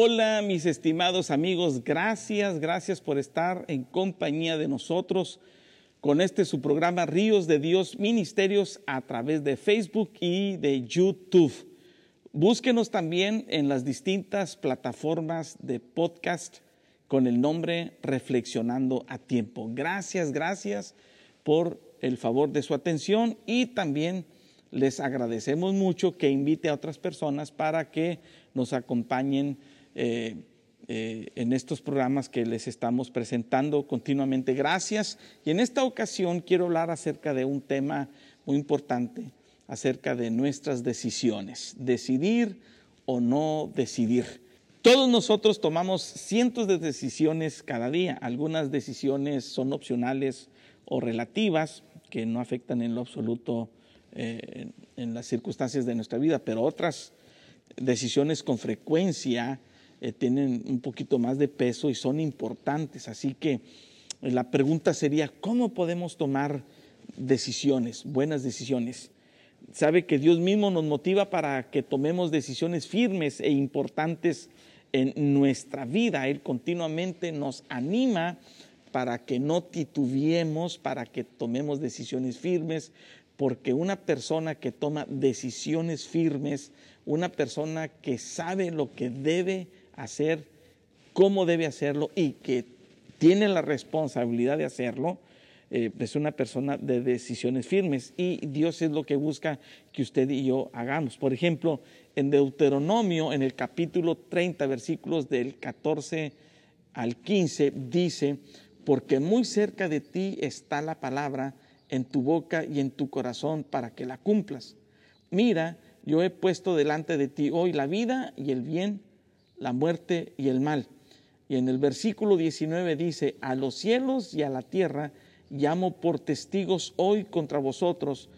Hola mis estimados amigos, gracias, gracias por estar en compañía de nosotros con este su programa Ríos de Dios Ministerios a través de Facebook y de YouTube. Búsquenos también en las distintas plataformas de podcast con el nombre Reflexionando a Tiempo. Gracias, gracias por el favor de su atención y también les agradecemos mucho que invite a otras personas para que nos acompañen eh, eh, en estos programas que les estamos presentando continuamente. Gracias. Y en esta ocasión quiero hablar acerca de un tema muy importante, acerca de nuestras decisiones, decidir o no decidir. Todos nosotros tomamos cientos de decisiones cada día. Algunas decisiones son opcionales o relativas, que no afectan en lo absoluto eh, en las circunstancias de nuestra vida, pero otras decisiones con frecuencia eh, tienen un poquito más de peso y son importantes. Así que eh, la pregunta sería, ¿cómo podemos tomar decisiones, buenas decisiones? Sabe que Dios mismo nos motiva para que tomemos decisiones firmes e importantes en nuestra vida. Él continuamente nos anima para que no titubiemos, para que tomemos decisiones firmes, porque una persona que toma decisiones firmes, una persona que sabe lo que debe hacer, cómo debe hacerlo y que tiene la responsabilidad de hacerlo, eh, es una persona de decisiones firmes y Dios es lo que busca que usted y yo hagamos. Por ejemplo, en Deuteronomio, en el capítulo 30, versículos del 14 al 15, dice, porque muy cerca de ti está la palabra en tu boca y en tu corazón para que la cumplas. Mira, yo he puesto delante de ti hoy la vida y el bien, la muerte y el mal. Y en el versículo 19 dice, a los cielos y a la tierra llamo por testigos hoy contra vosotros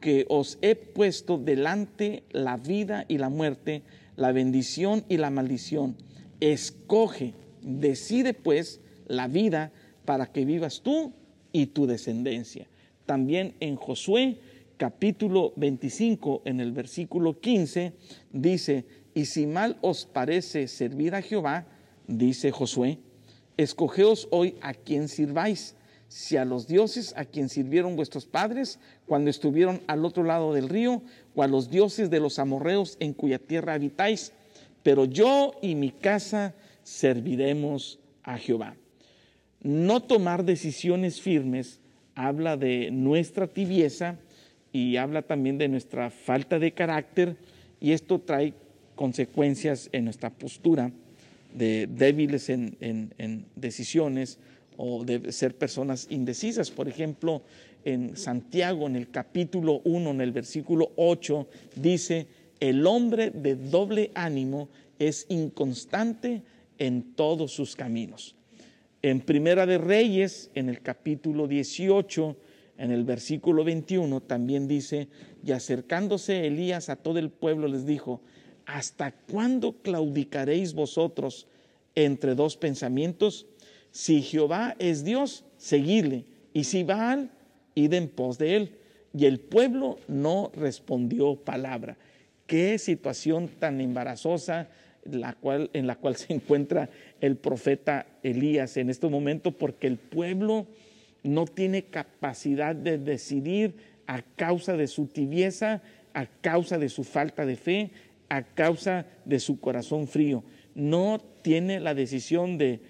que os he puesto delante la vida y la muerte, la bendición y la maldición. Escoge, decide pues la vida para que vivas tú y tu descendencia. También en Josué capítulo 25, en el versículo 15, dice, y si mal os parece servir a Jehová, dice Josué, escogeos hoy a quien sirváis, si a los dioses a quien sirvieron vuestros padres cuando estuvieron al otro lado del río, o a los dioses de los amorreos en cuya tierra habitáis, pero yo y mi casa serviremos a Jehová. No tomar decisiones firmes habla de nuestra tibieza y habla también de nuestra falta de carácter y esto trae consecuencias en nuestra postura de débiles en, decisiones o de ser personas indecisas. Por ejemplo, en Santiago, en el capítulo 1, en el versículo 8, dice, el hombre de doble ánimo es inconstante en todos sus caminos. En Primera de Reyes, en el capítulo 18, en el versículo 21, también dice, y acercándose Elías a todo el pueblo les dijo, ¿hasta cuándo claudicaréis vosotros entre dos pensamientos? Si Jehová es Dios, seguidle, y si Baal, id en pos de él. Y el pueblo no respondió palabra. Qué situación tan embarazosa la cual, en la cual se encuentra el profeta Elías en este momento, porque el pueblo no tiene capacidad de decidir a causa de su tibieza, a causa de su falta de fe, a causa de su corazón frío. No tiene la decisión de,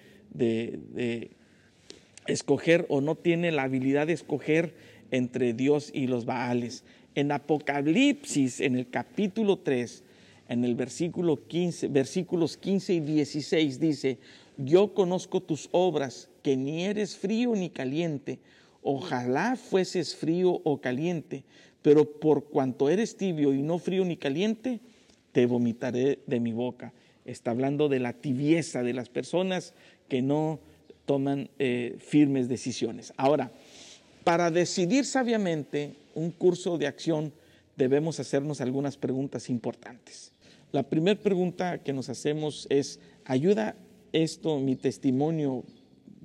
escoger o no tiene la habilidad de escoger entre Dios y los Baales. En Apocalipsis, en el capítulo 3, en el versículo 15, versículos 15 y 16 dice, yo conozco tus obras, que ni eres frío ni caliente. Ojalá fueses frío o caliente, pero por cuanto eres tibio y no frío ni caliente, te vomitaré de mi boca. Está hablando de la tibieza de las personas que no toman eh, firmes decisiones. Ahora, para decidir sabiamente un curso de acción debemos hacernos algunas preguntas importantes. La primera pregunta que nos hacemos es, ¿ayuda esto mi testimonio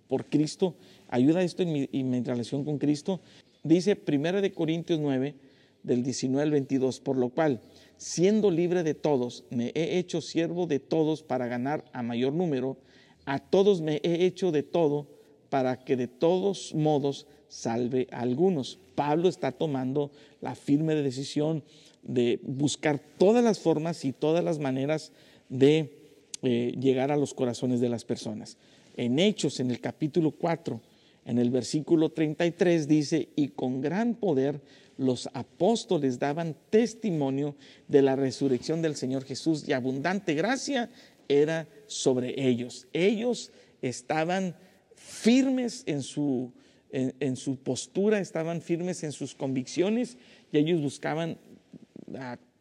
por Cristo? ¿Ayuda esto en mi, en mi relación con Cristo? Dice 1 de Corintios 9, del 19 al 22, por lo cual, siendo libre de todos, me he hecho siervo de todos para ganar a mayor número, a todos me he hecho de todo para que de todos modos salve a algunos. Pablo está tomando la firme decisión de buscar todas las formas y todas las maneras de eh, llegar a los corazones de las personas. En Hechos, en el capítulo 4, en el versículo 33 dice, y con gran poder los apóstoles daban testimonio de la resurrección del Señor Jesús y abundante gracia era sobre ellos. Ellos estaban firmes en su, en, su postura, estaban firmes en sus convicciones y ellos buscaban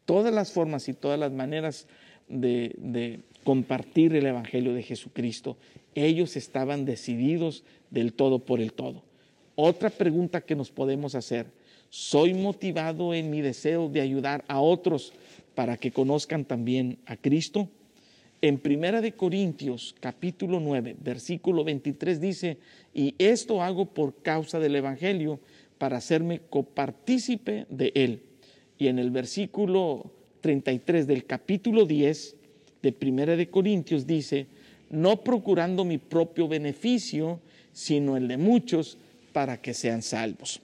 todas las formas y todas las maneras de, de compartir el Evangelio de Jesucristo. Ellos estaban decididos del todo por el todo. Otra pregunta que nos podemos hacer, ¿soy motivado en mi deseo de ayudar a otros para que conozcan también a Cristo? En Primera de Corintios, capítulo 9, versículo 23 dice, "Y esto hago por causa del evangelio, para hacerme copartícipe de él." Y en el versículo 33 del capítulo 10 de Primera de Corintios dice, "No procurando mi propio beneficio, sino el de muchos, para que sean salvos."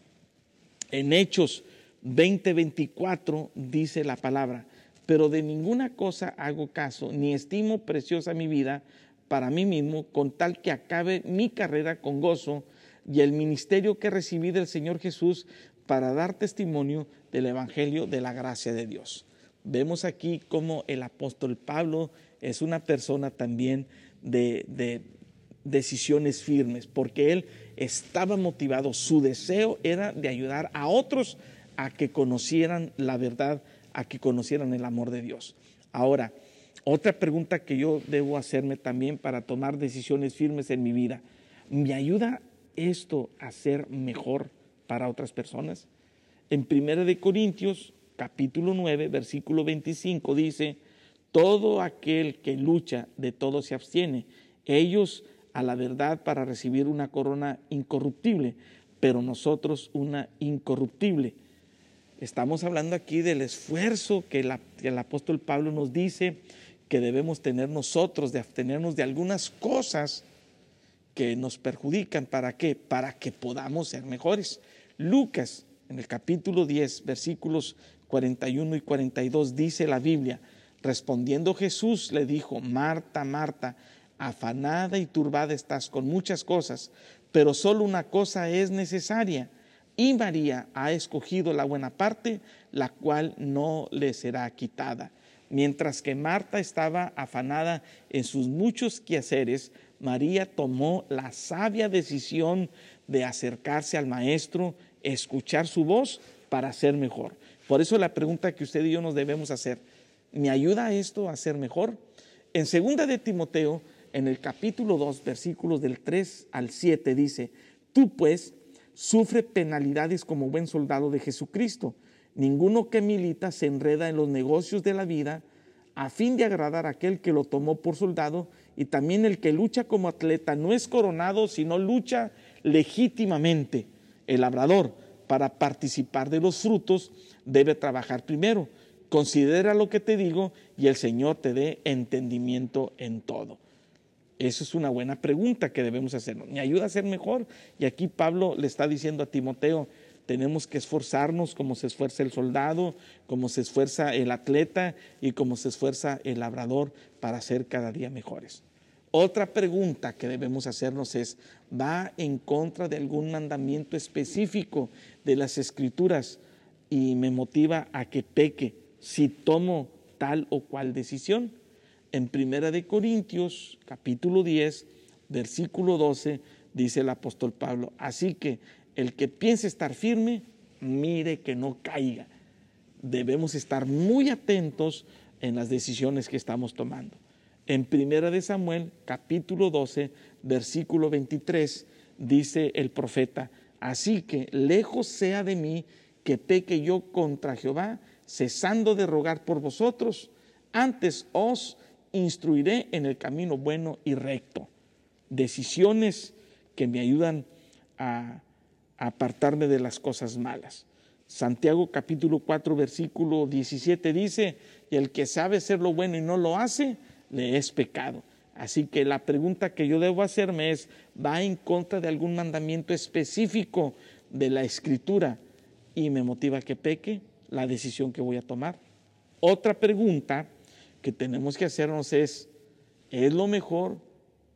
En Hechos 20:24 dice la palabra, pero de ninguna cosa hago caso, ni estimo preciosa mi vida para mí mismo, con tal que acabe mi carrera con gozo y el ministerio que recibí del Señor Jesús para dar testimonio del Evangelio de la gracia de Dios. Vemos aquí cómo el apóstol Pablo es una persona también de, de decisiones firmes, porque él estaba motivado, su deseo era de ayudar a otros a que conocieran la verdad a que conocieran el amor de Dios. Ahora, otra pregunta que yo debo hacerme también para tomar decisiones firmes en mi vida, ¿me ayuda esto a ser mejor para otras personas? En 1 de Corintios, capítulo 9, versículo 25 dice, todo aquel que lucha de todo se abstiene, ellos a la verdad para recibir una corona incorruptible, pero nosotros una incorruptible. Estamos hablando aquí del esfuerzo que, el apóstol Pablo nos dice que debemos tener nosotros, de abstenernos de algunas cosas que nos perjudican. ¿Para qué? Para que podamos ser mejores. Lucas, en el capítulo 10, versículos 41 y 42, dice la Biblia, respondiendo Jesús le dijo, Marta, Marta, afanada y turbada estás con muchas cosas, pero solo una cosa es necesaria y María ha escogido la buena parte, la cual no le será quitada. Mientras que Marta estaba afanada en sus muchos quehaceres, María tomó la sabia decisión de acercarse al Maestro, escuchar su voz para ser mejor. Por eso la pregunta que usted y yo nos debemos hacer, ¿me ayuda esto a ser mejor? En segunda de Timoteo, en el capítulo 2, versículos del 3 al 7, dice, tú pues, sufre penalidades como buen soldado de Jesucristo. Ninguno que milita se enreda en los negocios de la vida a fin de agradar a aquel que lo tomó por soldado y también el que lucha como atleta no es coronado, sino lucha legítimamente. El labrador, para participar de los frutos, debe trabajar primero. Considera lo que te digo y el Señor te dé entendimiento en todo. Eso es una buena pregunta que debemos hacernos. ¿Me ayuda a ser mejor? Y aquí Pablo le está diciendo a Timoteo, tenemos que esforzarnos como se esfuerza el soldado, como se esfuerza el atleta y como se esfuerza el labrador para ser cada día mejores. Otra pregunta que debemos hacernos es, ¿va en contra de algún mandamiento específico de las escrituras y me motiva a que peque si tomo tal o cual decisión? en Primera de Corintios, capítulo 10, versículo 12, dice el apóstol Pablo, así que el que piense estar firme, mire que no caiga. Debemos estar muy atentos en las decisiones que estamos tomando. En Primera de Samuel, capítulo 12, versículo 23, dice el profeta, así que lejos sea de mí que peque yo contra Jehová, cesando de rogar por vosotros, antes os instruiré en el camino bueno y recto. Decisiones que me ayudan a, apartarme de las cosas malas. Santiago capítulo 4 versículo 17 dice, y el que sabe hacer lo bueno y no lo hace, le es pecado. Así que la pregunta que yo debo hacerme es, ¿va en contra de algún mandamiento específico de la escritura y me motiva a que peque? La decisión que voy a tomar. Otra pregunta que tenemos que hacernos es, ¿es lo mejor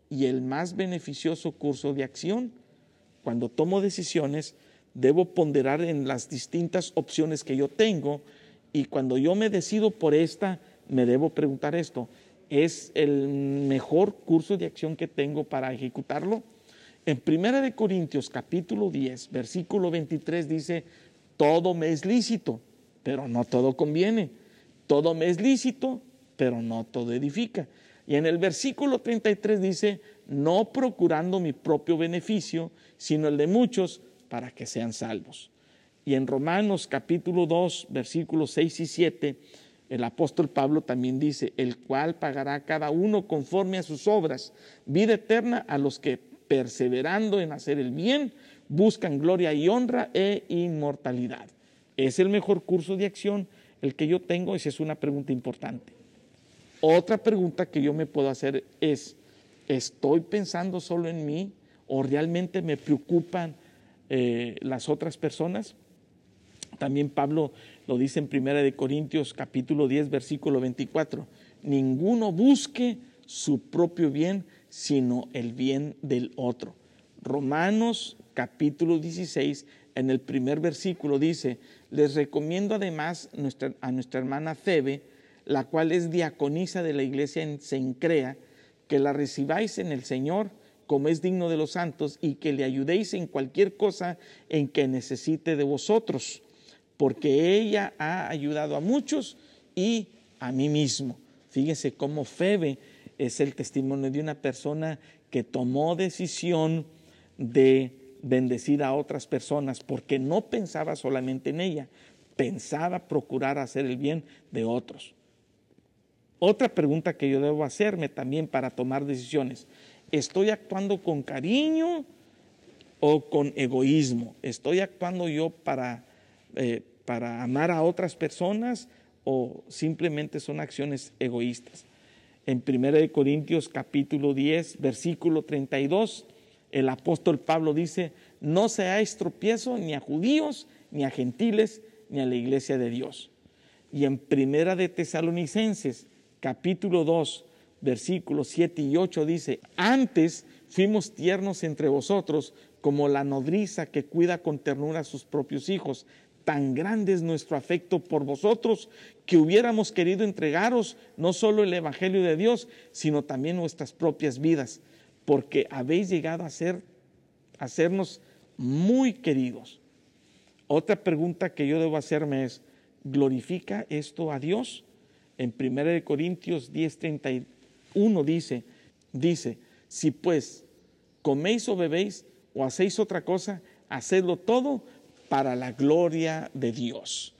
y el más beneficioso curso de acción? Cuando tomo decisiones, debo ponderar en las distintas opciones que yo tengo y cuando yo me decido por esta, me debo preguntar esto, ¿es el mejor curso de acción que tengo para ejecutarlo? En 1 de Corintios capítulo 10, versículo 23 dice, todo me es lícito, pero no todo conviene. Todo me es lícito, pero no todo edifica. Y en el versículo 33 dice, no procurando mi propio beneficio, sino el de muchos, para que sean salvos. Y en Romanos capítulo 2, versículos 6 y 7, el apóstol Pablo también dice, el cual pagará cada uno conforme a sus obras, vida eterna a los que perseverando en hacer el bien, buscan gloria y honra e inmortalidad. ¿Es el mejor curso de acción el que yo tengo? Esa es una pregunta importante. Otra pregunta que yo me puedo hacer es, ¿estoy pensando solo en mí o realmente me preocupan eh, las otras personas? También Pablo lo dice en 1 de Corintios capítulo 10 versículo 24, ninguno busque su propio bien, sino el bien del otro. Romanos capítulo 16 en el primer versículo dice, les recomiendo además a nuestra hermana Febe, la cual es diaconisa de la iglesia en Sencrea, que la recibáis en el Señor como es digno de los santos y que le ayudéis en cualquier cosa en que necesite de vosotros, porque ella ha ayudado a muchos y a mí mismo. Fíjese cómo Febe es el testimonio de una persona que tomó decisión de bendecir a otras personas porque no pensaba solamente en ella, pensaba procurar hacer el bien de otros. Otra pregunta que yo debo hacerme también para tomar decisiones, ¿estoy actuando con cariño o con egoísmo? ¿Estoy actuando yo para, eh, para amar a otras personas o simplemente son acciones egoístas? En 1 Corintios capítulo 10, versículo 32, el apóstol Pablo dice, no seáis tropiezo ni a judíos, ni a gentiles, ni a la iglesia de Dios. Y en Primera de Tesalonicenses capítulo 2, versículos 7 y 8 dice, antes fuimos tiernos entre vosotros como la nodriza que cuida con ternura a sus propios hijos. Tan grande es nuestro afecto por vosotros que hubiéramos querido entregaros no solo el Evangelio de Dios, sino también nuestras propias vidas, porque habéis llegado a ser, sernos muy queridos. Otra pregunta que yo debo hacerme es, ¿glorifica esto a Dios? En 1 Corintios 10:31 dice, dice, si pues coméis o bebéis o hacéis otra cosa, hacedlo todo para la gloria de Dios.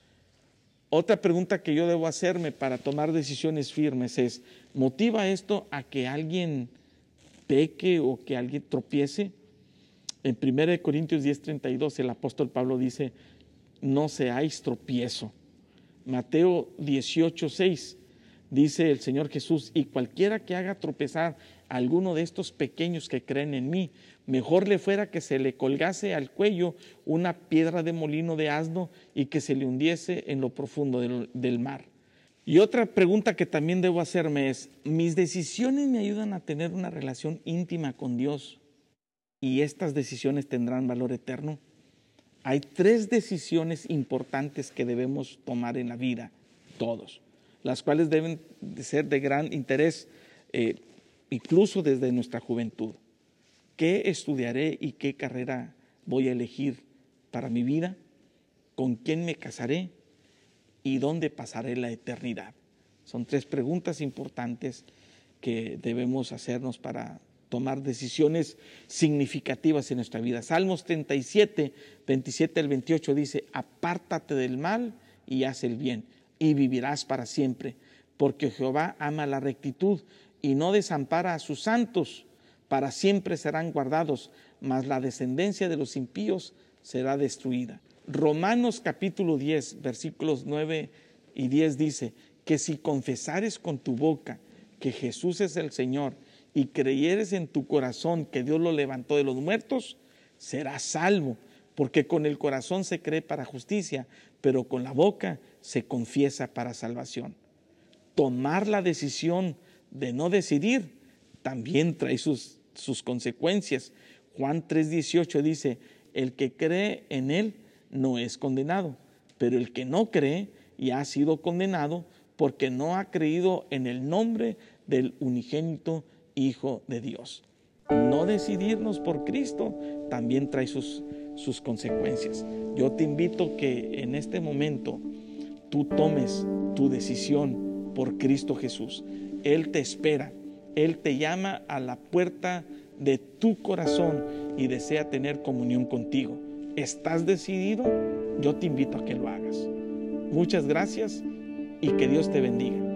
Otra pregunta que yo debo hacerme para tomar decisiones firmes es, ¿motiva esto a que alguien peque o que alguien tropiece? En 1 Corintios 10:32 el apóstol Pablo dice, no seáis tropiezo. Mateo 18, 6, dice el Señor Jesús, y cualquiera que haga tropezar a alguno de estos pequeños que creen en mí, mejor le fuera que se le colgase al cuello una piedra de molino de asno y que se le hundiese en lo profundo del, mar. Y otra pregunta que también debo hacerme es, ¿mis decisiones me ayudan a tener una relación íntima con Dios? ¿Y estas decisiones tendrán valor eterno? Hay tres decisiones importantes que debemos tomar en la vida, todos, las cuales deben de ser de gran interés, eh, incluso desde nuestra juventud. ¿Qué estudiaré y qué carrera voy a elegir para mi vida? ¿Con quién me casaré? ¿Y dónde pasaré la eternidad? Son tres preguntas importantes que debemos hacernos para tomar decisiones significativas en nuestra vida. Salmos 37, 27 al 28 dice, apártate del mal y haz el bien, y vivirás para siempre, porque Jehová ama la rectitud y no desampara a sus santos, para siempre serán guardados, mas la descendencia de los impíos será destruida. Romanos capítulo 10, versículos 9 y 10 dice, que si confesares con tu boca que Jesús es el Señor y creyeres en tu corazón que Dios lo levantó de los muertos, serás salvo, porque con el corazón se cree para justicia, pero con la boca se confiesa para salvación. Tomar la decisión de no decidir también trae sus, sus consecuencias. Juan 3:18 dice, el que cree en Él no es condenado, pero el que no cree y ha sido condenado porque no ha creído en el nombre del unigénito Hijo de Dios. No decidirnos por Cristo también trae sus, sus consecuencias. Yo te invito que en este momento tú tomes tu decisión por Cristo Jesús. Él te espera, Él te llama a la puerta de tu corazón y desea tener comunión contigo. ¿Estás decidido? Yo te invito a que lo hagas. Muchas gracias y que Dios te bendiga.